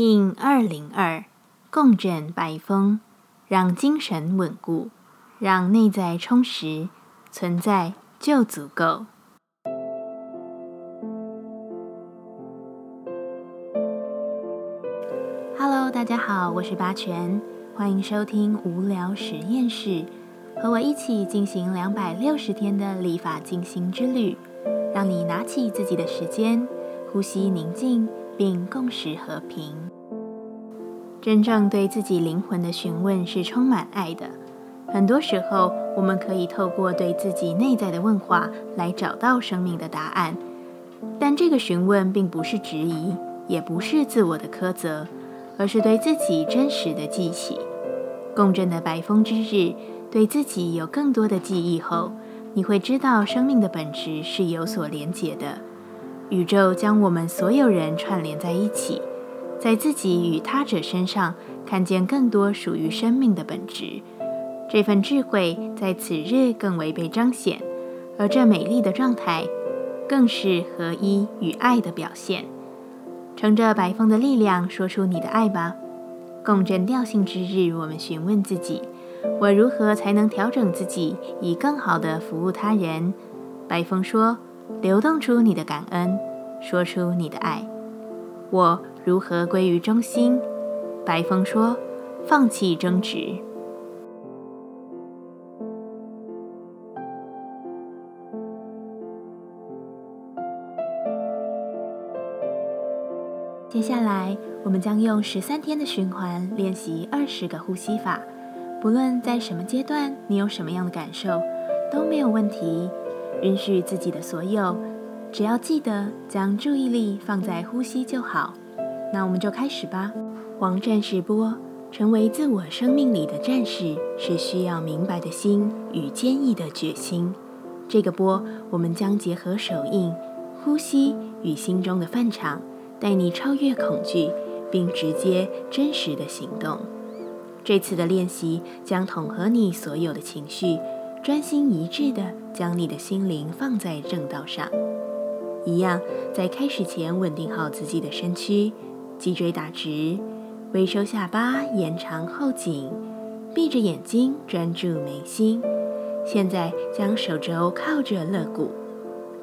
In 二零二共振白风，让精神稳固，让内在充实，存在就足够。Hello，大家好，我是八全，欢迎收听无聊实验室，和我一起进行两百六十天的立法进行之旅，让你拿起自己的时间，呼吸宁静。并共识和平。真正对自己灵魂的询问是充满爱的。很多时候，我们可以透过对自己内在的问话来找到生命的答案。但这个询问并不是质疑，也不是自我的苛责，而是对自己真实的记起。共振的白风之日，对自己有更多的记忆后，你会知道生命的本质是有所连结的。宇宙将我们所有人串联在一起，在自己与他者身上看见更多属于生命的本质。这份智慧在此日更为被彰显，而这美丽的状态更是合一与爱的表现。乘着白风的力量，说出你的爱吧。共振调性之日，我们询问自己：我如何才能调整自己，以更好的服务他人？白风说。流动出你的感恩，说出你的爱。我如何归于中心？白风说：放弃争执。接下来，我们将用十三天的循环练习二十个呼吸法。不论在什么阶段，你有什么样的感受，都没有问题。允许自己的所有，只要记得将注意力放在呼吸就好。那我们就开始吧。黄战士波，成为自我生命里的战士，是需要明白的心与坚毅的决心。这个波，我们将结合手印、呼吸与心中的范场，带你超越恐惧，并直接真实的行动。这次的练习将统合你所有的情绪。专心一致地将你的心灵放在正道上，一样在开始前稳定好自己的身躯，脊椎打直，微收下巴，延长后颈，闭着眼睛专注眉心。现在将手肘靠着肋骨，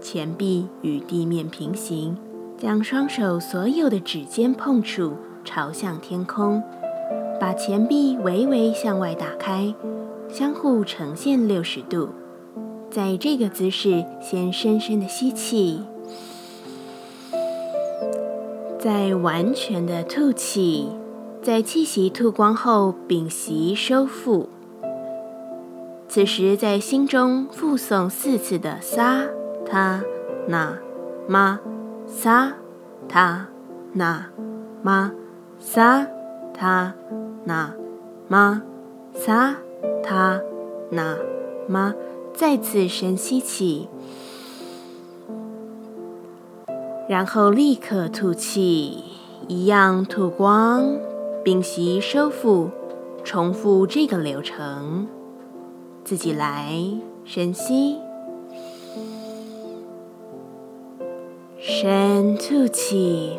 前臂与地面平行，将双手所有的指尖碰触朝向天空，把前臂微微向外打开。相互呈现六十度，在这个姿势，先深深的吸气，再完全的吐气，在气息吐光后屏息收腹。此时在心中复诵四次的撒他那玛撒他那玛撒他那玛撒。他那妈？再次深吸气，然后立刻吐气，一样吐光，屏息收腹，重复这个流程。自己来，深吸，深吐气。